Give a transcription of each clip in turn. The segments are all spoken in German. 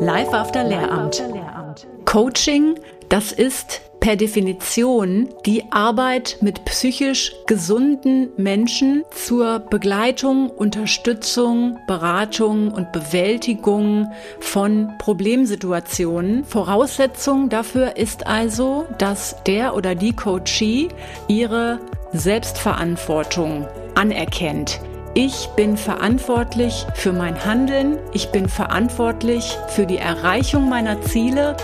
Live after Lehramt. Coaching, das ist per Definition die Arbeit mit psychisch gesunden Menschen zur Begleitung, Unterstützung, Beratung und Bewältigung von Problemsituationen. Voraussetzung dafür ist also, dass der oder die Coachee ihre Selbstverantwortung anerkennt. Ich bin verantwortlich für mein Handeln, ich bin verantwortlich für die Erreichung meiner Ziele.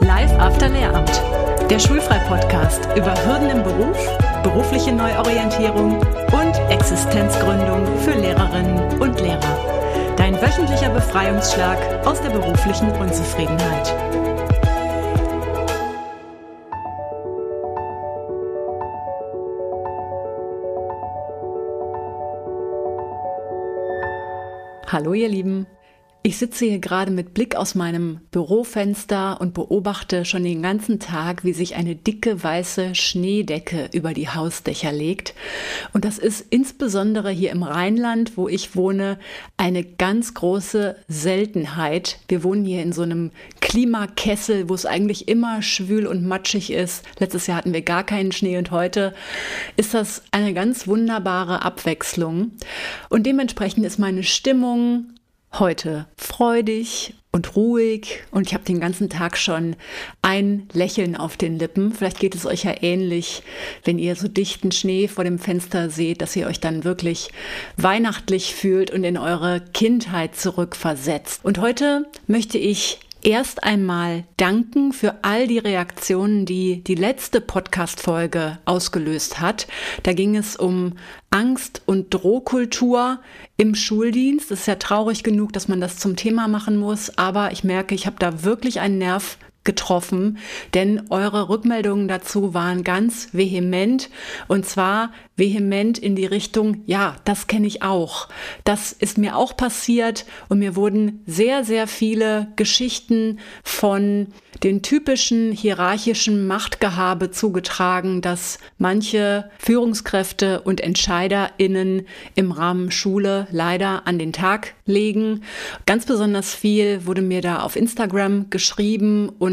Live After Lehramt, der Schulfrei-Podcast über Hürden im Beruf, berufliche Neuorientierung und Existenzgründung für Lehrerinnen und Lehrer. Dein wöchentlicher Befreiungsschlag aus der beruflichen Unzufriedenheit. Hallo ihr Lieben. Ich sitze hier gerade mit Blick aus meinem Bürofenster und beobachte schon den ganzen Tag, wie sich eine dicke weiße Schneedecke über die Hausdächer legt. Und das ist insbesondere hier im Rheinland, wo ich wohne, eine ganz große Seltenheit. Wir wohnen hier in so einem Klimakessel, wo es eigentlich immer schwül und matschig ist. Letztes Jahr hatten wir gar keinen Schnee und heute ist das eine ganz wunderbare Abwechslung. Und dementsprechend ist meine Stimmung heute freudig und ruhig und ich habe den ganzen Tag schon ein Lächeln auf den Lippen. Vielleicht geht es euch ja ähnlich, wenn ihr so dichten Schnee vor dem Fenster seht, dass ihr euch dann wirklich weihnachtlich fühlt und in eure Kindheit zurückversetzt. Und heute möchte ich erst einmal danken für all die Reaktionen, die die letzte Podcast-Folge ausgelöst hat. Da ging es um Angst- und Drohkultur im Schuldienst. Es ist ja traurig genug, dass man das zum Thema machen muss, aber ich merke, ich habe da wirklich einen Nerv getroffen, denn eure Rückmeldungen dazu waren ganz vehement und zwar vehement in die Richtung, ja, das kenne ich auch. Das ist mir auch passiert und mir wurden sehr, sehr viele Geschichten von den typischen hierarchischen Machtgehabe zugetragen, dass manche Führungskräfte und EntscheiderInnen im Rahmen Schule leider an den Tag legen. Ganz besonders viel wurde mir da auf Instagram geschrieben und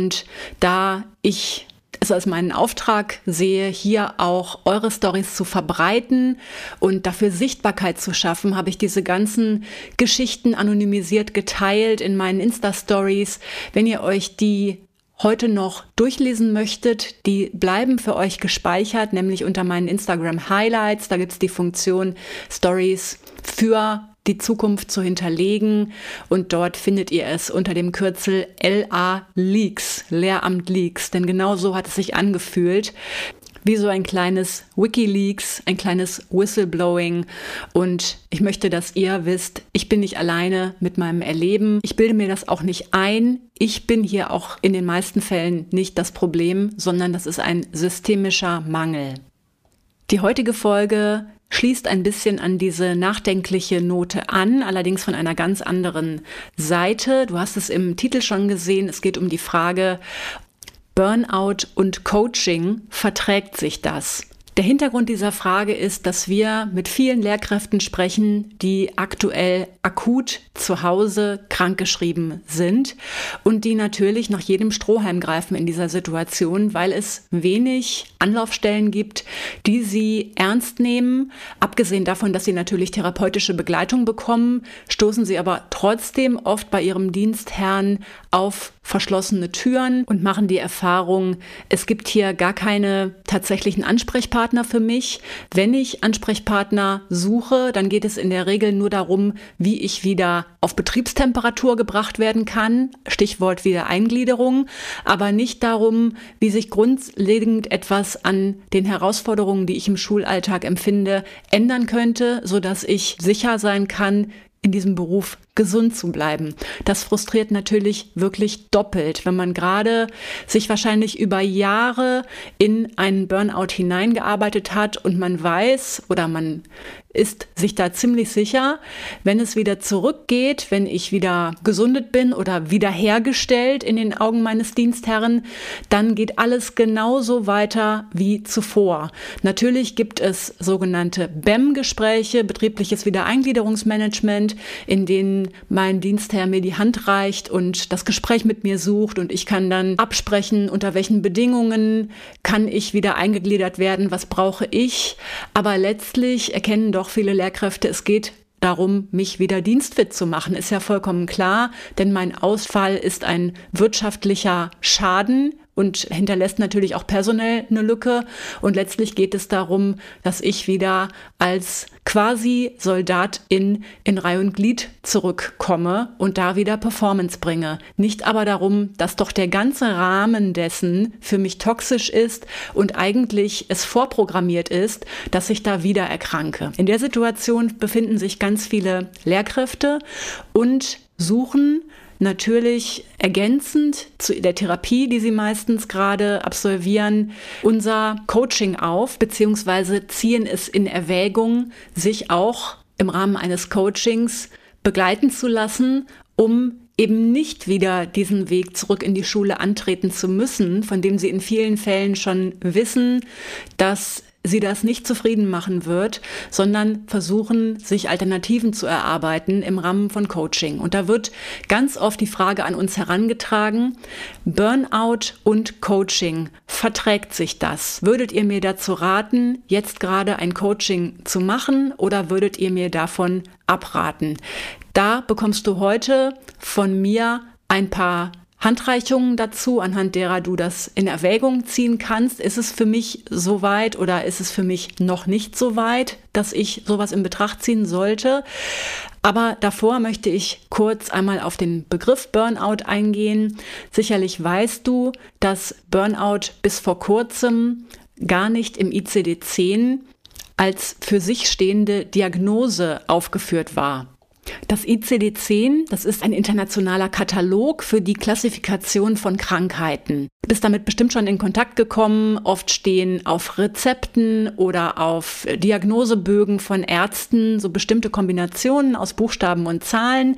da ich es als meinen Auftrag sehe, hier auch eure Stories zu verbreiten und dafür Sichtbarkeit zu schaffen, habe ich diese ganzen Geschichten anonymisiert geteilt in meinen Insta-Stories. Wenn ihr euch die heute noch durchlesen möchtet, die bleiben für euch gespeichert, nämlich unter meinen Instagram Highlights. Da gibt's die Funktion Stories für die Zukunft zu hinterlegen. Und dort findet ihr es unter dem Kürzel LA Leaks, Lehramt Leaks. Denn genau so hat es sich angefühlt wie so ein kleines Wikileaks, ein kleines Whistleblowing. Und ich möchte, dass ihr wisst, ich bin nicht alleine mit meinem Erleben. Ich bilde mir das auch nicht ein. Ich bin hier auch in den meisten Fällen nicht das Problem, sondern das ist ein systemischer Mangel. Die heutige Folge schließt ein bisschen an diese nachdenkliche Note an, allerdings von einer ganz anderen Seite. Du hast es im Titel schon gesehen. Es geht um die Frage, Burnout und Coaching, verträgt sich das? Der Hintergrund dieser Frage ist, dass wir mit vielen Lehrkräften sprechen, die aktuell akut zu Hause krankgeschrieben sind und die natürlich nach jedem Strohhalm greifen in dieser Situation, weil es wenig Anlaufstellen gibt, die sie ernst nehmen. Abgesehen davon, dass sie natürlich therapeutische Begleitung bekommen, stoßen sie aber trotzdem oft bei ihrem Dienstherrn auf verschlossene Türen und machen die Erfahrung, es gibt hier gar keine tatsächlichen Ansprechpartner für mich. Wenn ich Ansprechpartner suche, dann geht es in der Regel nur darum, wie ich wieder auf Betriebstemperatur gebracht werden kann. Stichwort Wiedereingliederung, aber nicht darum, wie sich grundlegend etwas an den Herausforderungen, die ich im Schulalltag empfinde, ändern könnte, so dass ich sicher sein kann, in diesem Beruf gesund zu bleiben. Das frustriert natürlich wirklich doppelt, wenn man gerade sich wahrscheinlich über Jahre in einen Burnout hineingearbeitet hat und man weiß oder man ist sich da ziemlich sicher, wenn es wieder zurückgeht, wenn ich wieder gesundet bin oder wiederhergestellt in den Augen meines Dienstherren, dann geht alles genauso weiter wie zuvor. Natürlich gibt es sogenannte BEM-Gespräche, betriebliches Wiedereingliederungsmanagement, in denen wenn mein Dienstherr mir die Hand reicht und das Gespräch mit mir sucht und ich kann dann absprechen, unter welchen Bedingungen kann ich wieder eingegliedert werden, was brauche ich. Aber letztlich erkennen doch viele Lehrkräfte, es geht darum, mich wieder dienstfit zu machen, ist ja vollkommen klar, denn mein Ausfall ist ein wirtschaftlicher Schaden und hinterlässt natürlich auch personell eine Lücke. Und letztlich geht es darum, dass ich wieder als quasi Soldatin in Reihe und Glied zurückkomme und da wieder Performance bringe. Nicht aber darum, dass doch der ganze Rahmen dessen für mich toxisch ist und eigentlich es vorprogrammiert ist, dass ich da wieder erkranke. In der Situation befinden sich ganz viele Lehrkräfte und suchen natürlich ergänzend zu der Therapie, die sie meistens gerade absolvieren, unser Coaching auf, beziehungsweise ziehen es in Erwägung, sich auch im Rahmen eines Coachings begleiten zu lassen, um eben nicht wieder diesen Weg zurück in die Schule antreten zu müssen, von dem sie in vielen Fällen schon wissen, dass sie das nicht zufrieden machen wird, sondern versuchen, sich Alternativen zu erarbeiten im Rahmen von Coaching. Und da wird ganz oft die Frage an uns herangetragen, Burnout und Coaching, verträgt sich das? Würdet ihr mir dazu raten, jetzt gerade ein Coaching zu machen oder würdet ihr mir davon abraten? Da bekommst du heute von mir ein paar Handreichungen dazu, anhand derer du das in Erwägung ziehen kannst. Ist es für mich so weit oder ist es für mich noch nicht so weit, dass ich sowas in Betracht ziehen sollte? Aber davor möchte ich kurz einmal auf den Begriff Burnout eingehen. Sicherlich weißt du, dass Burnout bis vor kurzem gar nicht im ICD-10 als für sich stehende Diagnose aufgeführt war. Das ICD-10, das ist ein internationaler Katalog für die Klassifikation von Krankheiten. Du bist damit bestimmt schon in Kontakt gekommen. Oft stehen auf Rezepten oder auf Diagnosebögen von Ärzten so bestimmte Kombinationen aus Buchstaben und Zahlen.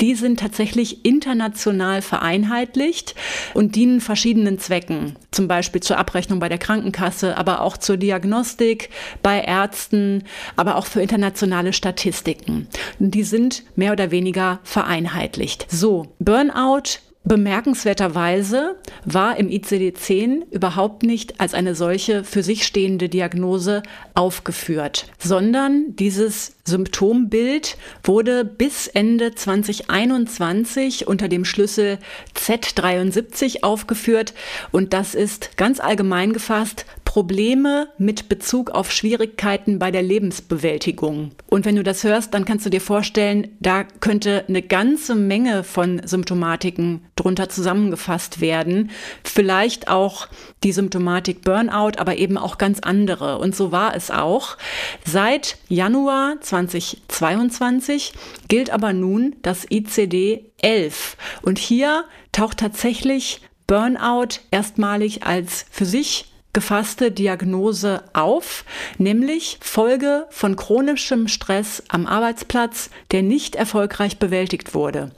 Die sind tatsächlich international vereinheitlicht und dienen verschiedenen Zwecken. Zum Beispiel zur Abrechnung bei der Krankenkasse, aber auch zur Diagnostik bei Ärzten, aber auch für internationale Statistiken. Die sind sind mehr oder weniger vereinheitlicht. So, Burnout Bemerkenswerterweise war im ICD-10 überhaupt nicht als eine solche für sich stehende Diagnose aufgeführt, sondern dieses Symptombild wurde bis Ende 2021 unter dem Schlüssel Z73 aufgeführt und das ist ganz allgemein gefasst Probleme mit Bezug auf Schwierigkeiten bei der Lebensbewältigung. Und wenn du das hörst, dann kannst du dir vorstellen, da könnte eine ganze Menge von Symptomatiken drunter zusammengefasst werden. Vielleicht auch die Symptomatik Burnout, aber eben auch ganz andere. Und so war es auch. Seit Januar 2022 gilt aber nun das ICD 11. Und hier taucht tatsächlich Burnout erstmalig als für sich gefasste Diagnose auf, nämlich Folge von chronischem Stress am Arbeitsplatz, der nicht erfolgreich bewältigt wurde.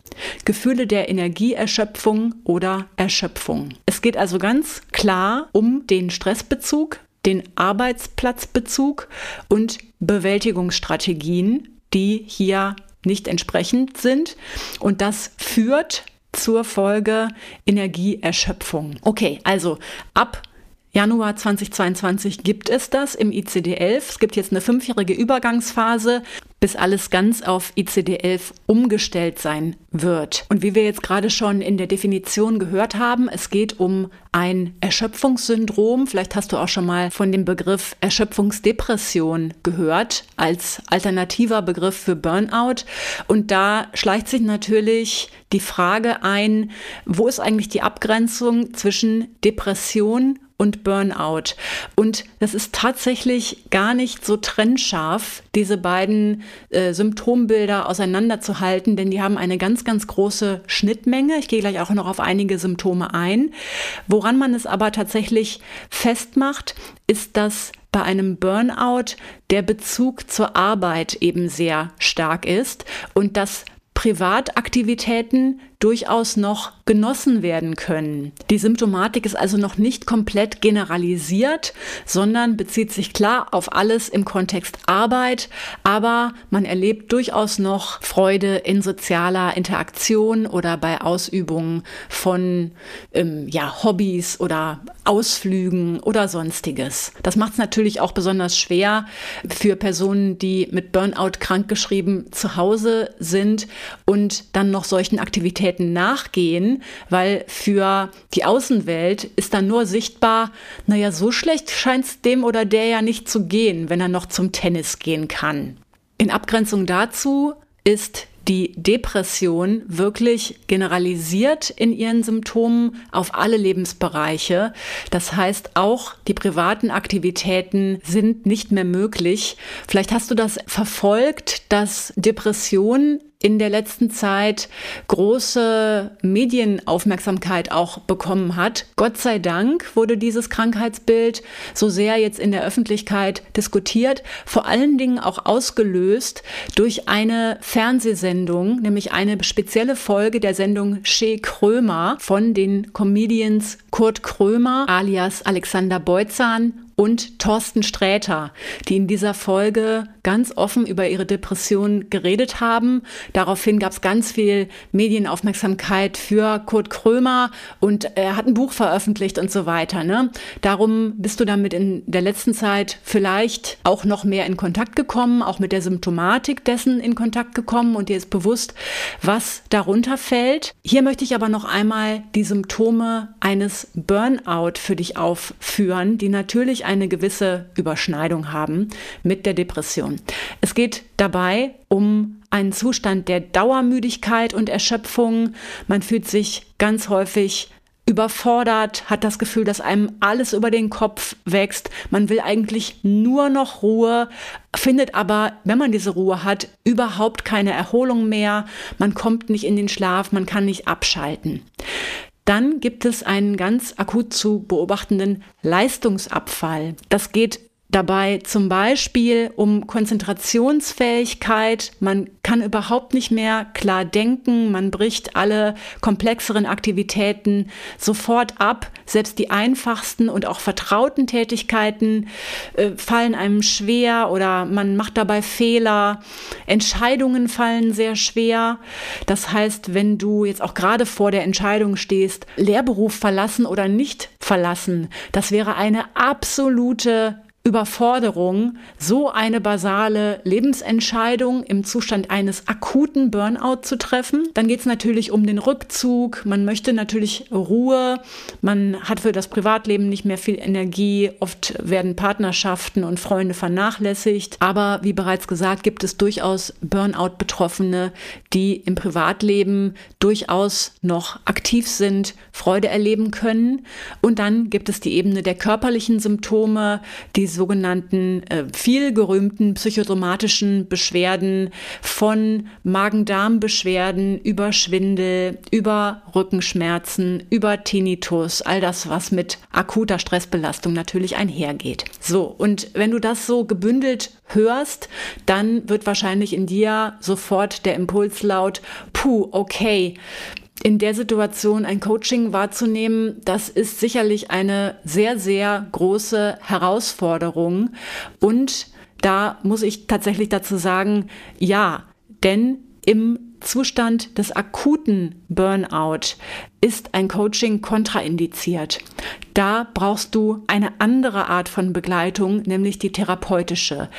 Gefühle der Energieerschöpfung oder Erschöpfung. Es geht also ganz klar um den Stressbezug, den Arbeitsplatzbezug und Bewältigungsstrategien, die hier nicht entsprechend sind. Und das führt zur Folge Energieerschöpfung. Okay, also ab Januar 2022 gibt es das im ICD-11. Es gibt jetzt eine fünfjährige Übergangsphase, bis alles ganz auf ICD-11 umgestellt sein wird. Und wie wir jetzt gerade schon in der Definition gehört haben, es geht um ein Erschöpfungssyndrom. Vielleicht hast du auch schon mal von dem Begriff Erschöpfungsdepression gehört als alternativer Begriff für Burnout. Und da schleicht sich natürlich die Frage ein, wo ist eigentlich die Abgrenzung zwischen Depression und Burnout. Und das ist tatsächlich gar nicht so trennscharf, diese beiden äh, Symptombilder auseinanderzuhalten, denn die haben eine ganz, ganz große Schnittmenge. Ich gehe gleich auch noch auf einige Symptome ein. Woran man es aber tatsächlich festmacht, ist, dass bei einem Burnout der Bezug zur Arbeit eben sehr stark ist und dass Privataktivitäten durchaus noch genossen werden können. Die Symptomatik ist also noch nicht komplett generalisiert, sondern bezieht sich klar auf alles im Kontext Arbeit, aber man erlebt durchaus noch Freude in sozialer Interaktion oder bei Ausübungen von ähm, ja, Hobbys oder Ausflügen oder sonstiges. Das macht es natürlich auch besonders schwer für Personen, die mit Burnout krankgeschrieben zu Hause sind und dann noch solchen Aktivitäten nachgehen, weil für die Außenwelt ist dann nur sichtbar, naja, so schlecht scheint es dem oder der ja nicht zu gehen, wenn er noch zum Tennis gehen kann. In Abgrenzung dazu ist die Depression wirklich generalisiert in ihren Symptomen auf alle Lebensbereiche. Das heißt, auch die privaten Aktivitäten sind nicht mehr möglich. Vielleicht hast du das verfolgt, dass Depression in der letzten Zeit große Medienaufmerksamkeit auch bekommen hat. Gott sei Dank wurde dieses Krankheitsbild so sehr jetzt in der Öffentlichkeit diskutiert, vor allen Dingen auch ausgelöst durch eine Fernsehsendung, nämlich eine spezielle Folge der Sendung Shea Krömer von den Comedians Kurt Krömer alias Alexander Beutzahn und Thorsten Sträter, die in dieser Folge ganz offen über ihre Depression geredet haben. Daraufhin gab es ganz viel Medienaufmerksamkeit für Kurt Krömer und er hat ein Buch veröffentlicht und so weiter. Ne? Darum bist du damit in der letzten Zeit vielleicht auch noch mehr in Kontakt gekommen, auch mit der Symptomatik dessen in Kontakt gekommen und dir ist bewusst, was darunter fällt. Hier möchte ich aber noch einmal die Symptome eines Burnout für dich aufführen, die natürlich eine gewisse Überschneidung haben mit der Depression. Es geht dabei um einen Zustand der Dauermüdigkeit und Erschöpfung. Man fühlt sich ganz häufig überfordert, hat das Gefühl, dass einem alles über den Kopf wächst. Man will eigentlich nur noch Ruhe, findet aber, wenn man diese Ruhe hat, überhaupt keine Erholung mehr. Man kommt nicht in den Schlaf, man kann nicht abschalten. Dann gibt es einen ganz akut zu beobachtenden Leistungsabfall. Das geht dabei zum Beispiel um Konzentrationsfähigkeit. Man kann überhaupt nicht mehr klar denken. Man bricht alle komplexeren Aktivitäten sofort ab. Selbst die einfachsten und auch vertrauten Tätigkeiten äh, fallen einem schwer oder man macht dabei Fehler. Entscheidungen fallen sehr schwer. Das heißt, wenn du jetzt auch gerade vor der Entscheidung stehst, Lehrberuf verlassen oder nicht verlassen, das wäre eine absolute Überforderung so eine basale Lebensentscheidung im Zustand eines akuten Burnout zu treffen. Dann geht es natürlich um den Rückzug. Man möchte natürlich Ruhe. Man hat für das Privatleben nicht mehr viel Energie. Oft werden Partnerschaften und Freunde vernachlässigt. Aber wie bereits gesagt, gibt es durchaus Burnout-Betroffene, die im Privatleben durchaus noch aktiv sind, Freude erleben können. Und dann gibt es die Ebene der körperlichen Symptome, die sogenannten äh, viel gerühmten psychosomatischen Beschwerden von Magen-Darm-Beschwerden über Schwindel, über Rückenschmerzen, über Tinnitus, all das, was mit akuter Stressbelastung natürlich einhergeht. So, und wenn du das so gebündelt hörst, dann wird wahrscheinlich in dir sofort der Impuls laut, puh, okay, in der Situation ein Coaching wahrzunehmen, das ist sicherlich eine sehr, sehr große Herausforderung. Und da muss ich tatsächlich dazu sagen, ja, denn im Zustand des akuten Burnout ist ein Coaching kontraindiziert. Da brauchst du eine andere Art von Begleitung, nämlich die therapeutische,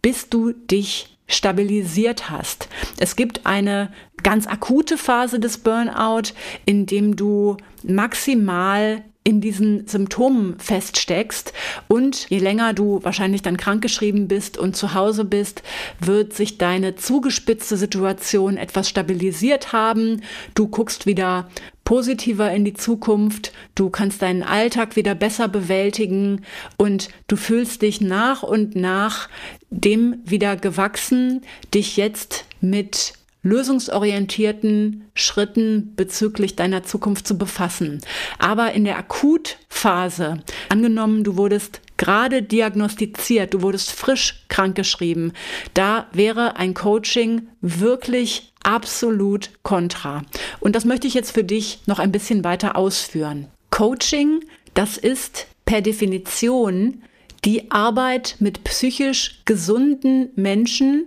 bis du dich stabilisiert hast. Es gibt eine ganz akute Phase des Burnout, in dem du maximal in diesen Symptomen feststeckst und je länger du wahrscheinlich dann krankgeschrieben bist und zu Hause bist, wird sich deine zugespitzte Situation etwas stabilisiert haben. Du guckst wieder positiver in die Zukunft, du kannst deinen Alltag wieder besser bewältigen und du fühlst dich nach und nach dem wieder gewachsen, dich jetzt mit lösungsorientierten Schritten bezüglich deiner Zukunft zu befassen. Aber in der Akutphase, angenommen, du wurdest gerade diagnostiziert, du wurdest frisch krankgeschrieben, da wäre ein Coaching wirklich absolut kontra. Und das möchte ich jetzt für dich noch ein bisschen weiter ausführen. Coaching, das ist per Definition die Arbeit mit psychisch gesunden Menschen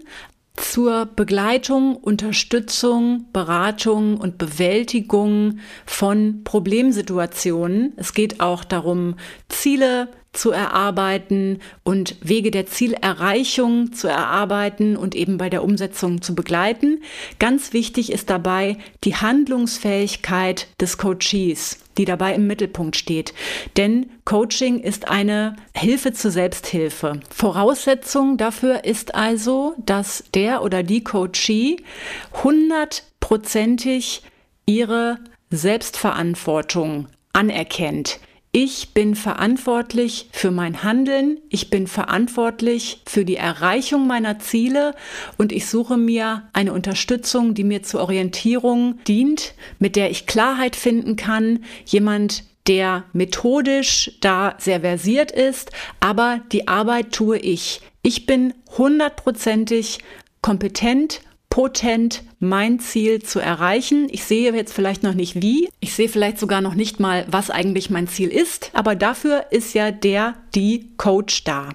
zur Begleitung, Unterstützung, Beratung und Bewältigung von Problemsituationen. Es geht auch darum, Ziele zu erarbeiten und Wege der Zielerreichung zu erarbeiten und eben bei der Umsetzung zu begleiten. Ganz wichtig ist dabei die Handlungsfähigkeit des Coaches die dabei im Mittelpunkt steht. Denn Coaching ist eine Hilfe zur Selbsthilfe. Voraussetzung dafür ist also, dass der oder die Coachee hundertprozentig ihre Selbstverantwortung anerkennt. Ich bin verantwortlich für mein Handeln, ich bin verantwortlich für die Erreichung meiner Ziele. Und ich suche mir eine Unterstützung, die mir zur Orientierung dient, mit der ich Klarheit finden kann, jemand, der methodisch da sehr versiert ist, aber die Arbeit tue ich. Ich bin hundertprozentig kompetent potent mein Ziel zu erreichen. Ich sehe jetzt vielleicht noch nicht wie. Ich sehe vielleicht sogar noch nicht mal, was eigentlich mein Ziel ist. Aber dafür ist ja der, die Coach da.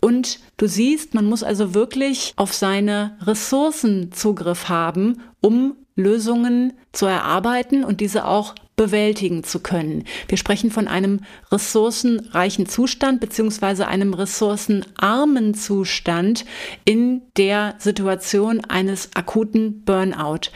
Und du siehst, man muss also wirklich auf seine Ressourcen Zugriff haben, um Lösungen zu erarbeiten und diese auch bewältigen zu können. Wir sprechen von einem ressourcenreichen Zustand beziehungsweise einem ressourcenarmen Zustand in der Situation eines akuten Burnout.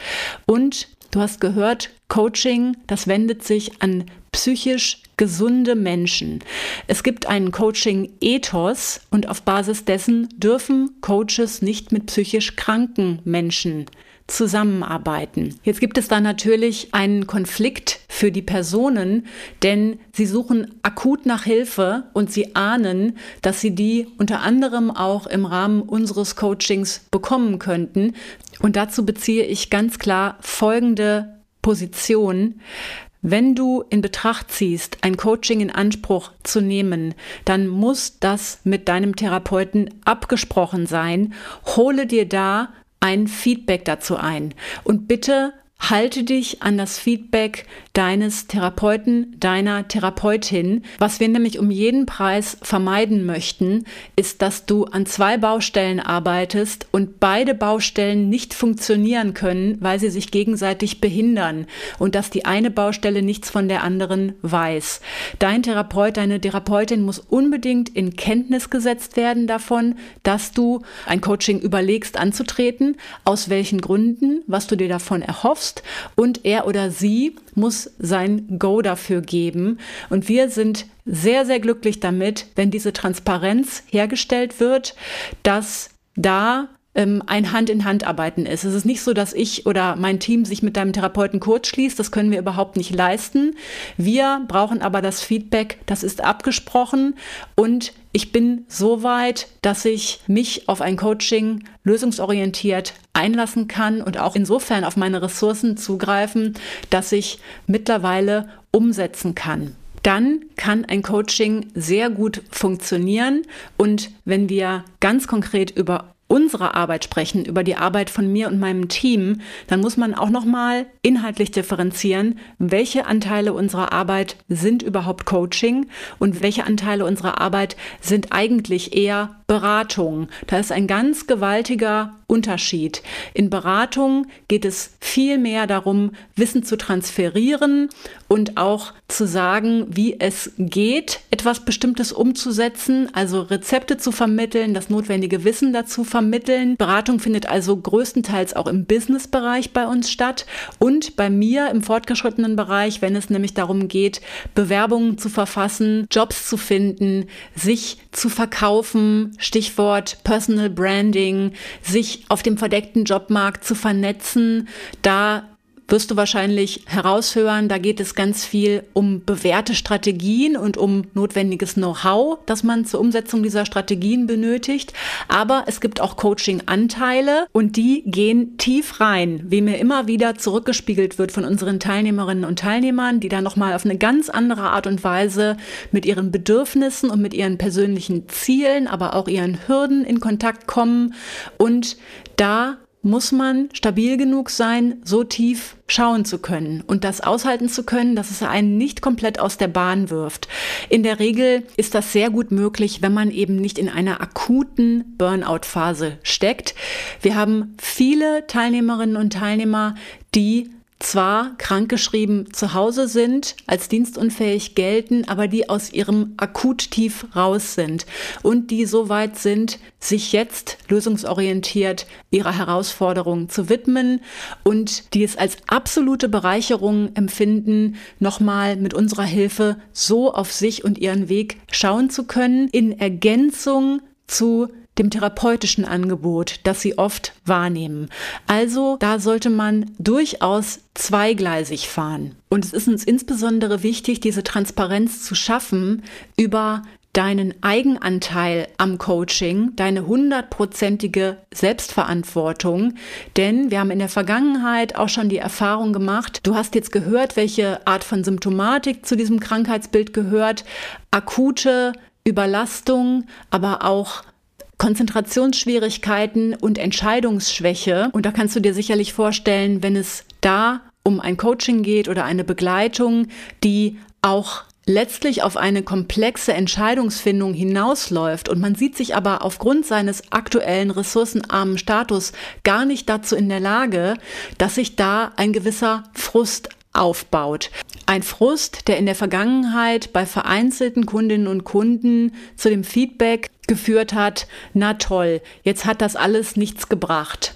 Und du hast gehört, Coaching, das wendet sich an psychisch gesunde Menschen. Es gibt einen Coaching-Ethos und auf Basis dessen dürfen Coaches nicht mit psychisch kranken Menschen zusammenarbeiten. Jetzt gibt es da natürlich einen Konflikt für die Personen, denn sie suchen akut nach Hilfe und sie ahnen, dass sie die unter anderem auch im Rahmen unseres Coachings bekommen könnten. Und dazu beziehe ich ganz klar folgende Position. Wenn du in Betracht ziehst, ein Coaching in Anspruch zu nehmen, dann muss das mit deinem Therapeuten abgesprochen sein. Hole dir da ein Feedback dazu ein. Und bitte halte dich an das Feedback deines Therapeuten, deiner Therapeutin. Was wir nämlich um jeden Preis vermeiden möchten, ist, dass du an zwei Baustellen arbeitest und beide Baustellen nicht funktionieren können, weil sie sich gegenseitig behindern und dass die eine Baustelle nichts von der anderen weiß. Dein Therapeut, deine Therapeutin muss unbedingt in Kenntnis gesetzt werden davon, dass du ein Coaching überlegst anzutreten, aus welchen Gründen, was du dir davon erhoffst und er oder sie muss sein Go dafür geben. Und wir sind sehr, sehr glücklich damit, wenn diese Transparenz hergestellt wird, dass da ein Hand-in-Hand-Arbeiten ist. Es ist nicht so, dass ich oder mein Team sich mit deinem Therapeuten kurzschließt. Das können wir überhaupt nicht leisten. Wir brauchen aber das Feedback, das ist abgesprochen und ich bin so weit, dass ich mich auf ein Coaching lösungsorientiert einlassen kann und auch insofern auf meine Ressourcen zugreifen, dass ich mittlerweile umsetzen kann dann kann ein Coaching sehr gut funktionieren. Und wenn wir ganz konkret über unserer Arbeit sprechen, über die Arbeit von mir und meinem Team, dann muss man auch noch mal inhaltlich differenzieren, welche Anteile unserer Arbeit sind überhaupt Coaching und welche Anteile unserer Arbeit sind eigentlich eher Beratung. Da ist ein ganz gewaltiger Unterschied. In Beratung geht es viel mehr darum, Wissen zu transferieren und auch zu sagen, wie es geht, etwas Bestimmtes umzusetzen, also Rezepte zu vermitteln, das notwendige Wissen dazu vermitteln. Beratung findet also größtenteils auch im Businessbereich bei uns statt und bei mir im fortgeschrittenen Bereich, wenn es nämlich darum geht, Bewerbungen zu verfassen, Jobs zu finden, sich zu verkaufen, Stichwort Personal Branding, sich auf dem verdeckten Jobmarkt zu vernetzen, da wirst du wahrscheinlich heraushören, da geht es ganz viel um bewährte Strategien und um notwendiges Know-how, das man zur Umsetzung dieser Strategien benötigt. Aber es gibt auch Coaching-Anteile und die gehen tief rein, wie mir immer wieder zurückgespiegelt wird von unseren Teilnehmerinnen und Teilnehmern, die da nochmal auf eine ganz andere Art und Weise mit ihren Bedürfnissen und mit ihren persönlichen Zielen, aber auch ihren Hürden in Kontakt kommen und da muss man stabil genug sein, so tief schauen zu können und das aushalten zu können, dass es einen nicht komplett aus der Bahn wirft. In der Regel ist das sehr gut möglich, wenn man eben nicht in einer akuten Burnout-Phase steckt. Wir haben viele Teilnehmerinnen und Teilnehmer, die zwar krankgeschrieben zu Hause sind, als dienstunfähig gelten, aber die aus ihrem Akuttief raus sind und die so weit sind, sich jetzt lösungsorientiert ihrer Herausforderung zu widmen und die es als absolute Bereicherung empfinden, nochmal mit unserer Hilfe so auf sich und ihren Weg schauen zu können, in Ergänzung zu dem therapeutischen Angebot, das sie oft wahrnehmen. Also da sollte man durchaus zweigleisig fahren. Und es ist uns insbesondere wichtig, diese Transparenz zu schaffen über deinen Eigenanteil am Coaching, deine hundertprozentige Selbstverantwortung. Denn wir haben in der Vergangenheit auch schon die Erfahrung gemacht, du hast jetzt gehört, welche Art von Symptomatik zu diesem Krankheitsbild gehört. Akute Überlastung, aber auch Konzentrationsschwierigkeiten und Entscheidungsschwäche. Und da kannst du dir sicherlich vorstellen, wenn es da um ein Coaching geht oder eine Begleitung, die auch letztlich auf eine komplexe Entscheidungsfindung hinausläuft und man sieht sich aber aufgrund seines aktuellen ressourcenarmen Status gar nicht dazu in der Lage, dass sich da ein gewisser Frust aufbaut. Ein Frust, der in der Vergangenheit bei vereinzelten Kundinnen und Kunden zu dem Feedback geführt hat, na toll, jetzt hat das alles nichts gebracht.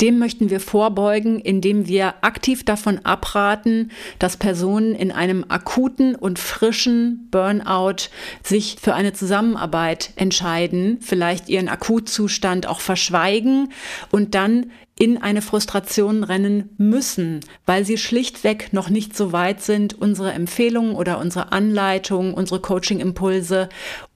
Dem möchten wir vorbeugen, indem wir aktiv davon abraten, dass Personen in einem akuten und frischen Burnout sich für eine Zusammenarbeit entscheiden, vielleicht ihren Akutzustand auch verschweigen und dann in eine Frustration rennen müssen, weil sie schlichtweg noch nicht so weit sind, unsere Empfehlungen oder unsere Anleitungen, unsere Coaching-Impulse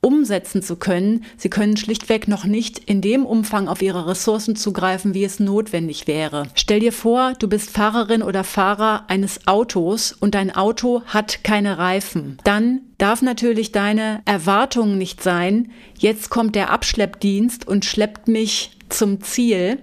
umsetzen zu können. Sie können schlichtweg noch nicht in dem Umfang auf ihre Ressourcen zugreifen, wie es notwendig wäre. Stell dir vor, du bist Fahrerin oder Fahrer eines Autos und dein Auto hat keine Reifen. Dann darf natürlich deine Erwartung nicht sein, jetzt kommt der Abschleppdienst und schleppt mich zum Ziel,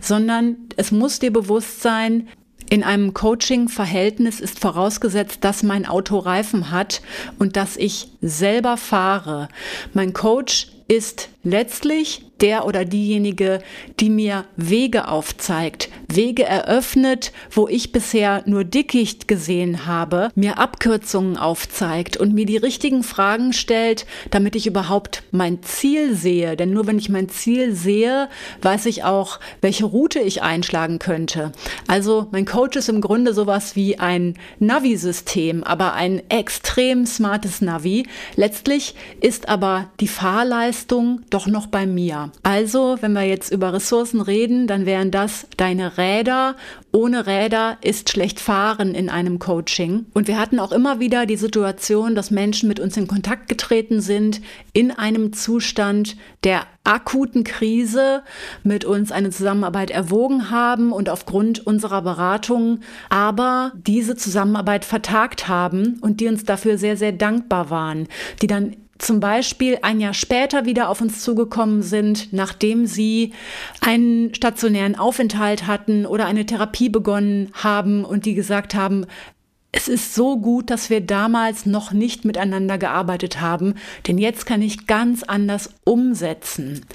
sondern es muss dir bewusst sein, in einem Coaching-Verhältnis ist vorausgesetzt, dass mein Auto Reifen hat und dass ich selber fahre. Mein Coach ist letztlich der oder diejenige, die mir Wege aufzeigt, Wege eröffnet, wo ich bisher nur Dickicht gesehen habe, mir Abkürzungen aufzeigt und mir die richtigen Fragen stellt, damit ich überhaupt mein Ziel sehe. Denn nur wenn ich mein Ziel sehe, weiß ich auch, welche Route ich einschlagen könnte. Also mein Coach ist im Grunde sowas wie ein Navi-System, aber ein extrem smartes Navi. Letztlich ist aber die Fahrleistung doch noch bei mir. Also, wenn wir jetzt über Ressourcen reden, dann wären das deine Räder. Ohne Räder ist schlecht fahren in einem Coaching. Und wir hatten auch immer wieder die Situation, dass Menschen mit uns in Kontakt getreten sind in einem Zustand der akuten Krise mit uns eine Zusammenarbeit erwogen haben und aufgrund unserer Beratung aber diese Zusammenarbeit vertagt haben und die uns dafür sehr, sehr dankbar waren, die dann zum Beispiel ein Jahr später wieder auf uns zugekommen sind, nachdem sie einen stationären Aufenthalt hatten oder eine Therapie begonnen haben und die gesagt haben, es ist so gut, dass wir damals noch nicht miteinander gearbeitet haben, denn jetzt kann ich ganz anders umsetzen.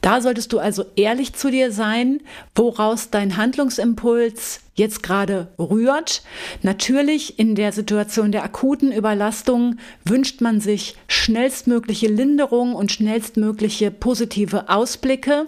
Da solltest du also ehrlich zu dir sein, woraus dein Handlungsimpuls jetzt gerade rührt. Natürlich in der Situation der akuten Überlastung wünscht man sich schnellstmögliche Linderung und schnellstmögliche positive Ausblicke.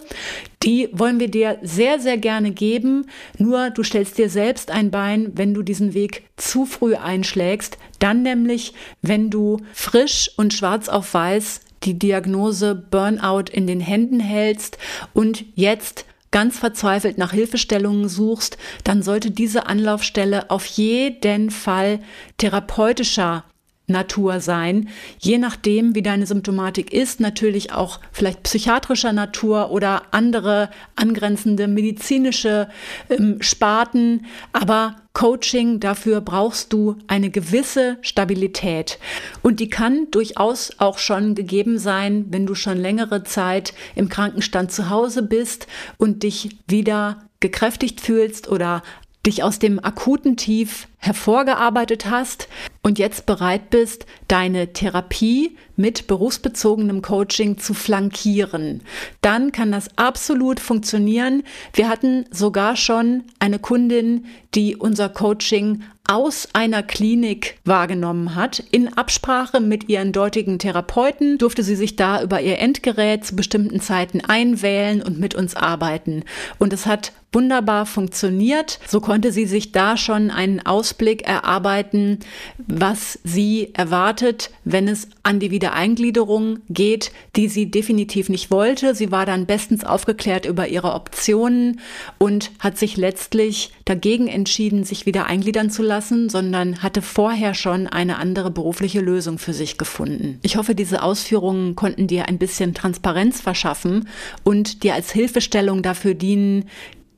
Die wollen wir dir sehr, sehr gerne geben. Nur du stellst dir selbst ein Bein, wenn du diesen Weg zu früh einschlägst. Dann nämlich, wenn du frisch und schwarz auf weiß die Diagnose Burnout in den Händen hältst und jetzt ganz verzweifelt nach Hilfestellungen suchst, dann sollte diese Anlaufstelle auf jeden Fall therapeutischer Natur sein, je nachdem, wie deine Symptomatik ist, natürlich auch vielleicht psychiatrischer Natur oder andere angrenzende medizinische ähm, Sparten, aber Coaching, dafür brauchst du eine gewisse Stabilität. Und die kann durchaus auch schon gegeben sein, wenn du schon längere Zeit im Krankenstand zu Hause bist und dich wieder gekräftigt fühlst oder dich aus dem akuten Tief hervorgearbeitet hast und jetzt bereit bist, deine Therapie mit berufsbezogenem Coaching zu flankieren, dann kann das absolut funktionieren. Wir hatten sogar schon eine Kundin, die unser Coaching aus einer Klinik wahrgenommen hat. In Absprache mit ihren dortigen Therapeuten durfte sie sich da über ihr Endgerät zu bestimmten Zeiten einwählen und mit uns arbeiten. Und es hat wunderbar funktioniert. So konnte sie sich da schon einen Ausblick erarbeiten, was sie erwartet, wenn es an die Wiedereingliederung geht, die sie definitiv nicht wollte. Sie war dann bestens aufgeklärt über ihre Optionen und hat sich letztlich dagegen entschieden, sich wieder eingliedern zu lassen, sondern hatte vorher schon eine andere berufliche Lösung für sich gefunden. Ich hoffe, diese Ausführungen konnten dir ein bisschen Transparenz verschaffen und dir als Hilfestellung dafür dienen,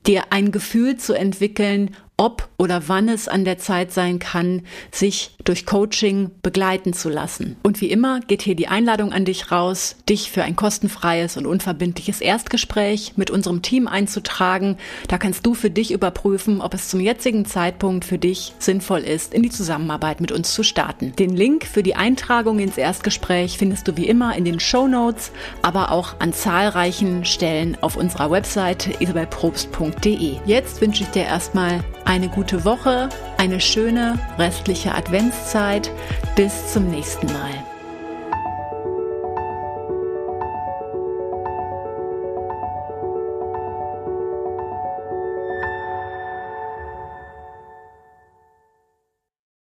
dir ein Gefühl zu entwickeln, ob oder wann es an der Zeit sein kann, sich durch Coaching begleiten zu lassen. Und wie immer geht hier die Einladung an dich raus, dich für ein kostenfreies und unverbindliches Erstgespräch mit unserem Team einzutragen. Da kannst du für dich überprüfen, ob es zum jetzigen Zeitpunkt für dich sinnvoll ist, in die Zusammenarbeit mit uns zu starten. Den Link für die Eintragung ins Erstgespräch findest du wie immer in den Show Notes, aber auch an zahlreichen Stellen auf unserer Webseite isabelprobst.de. Jetzt wünsche ich dir erstmal eine gute Woche, eine schöne restliche Adventszeit. Bis zum nächsten Mal.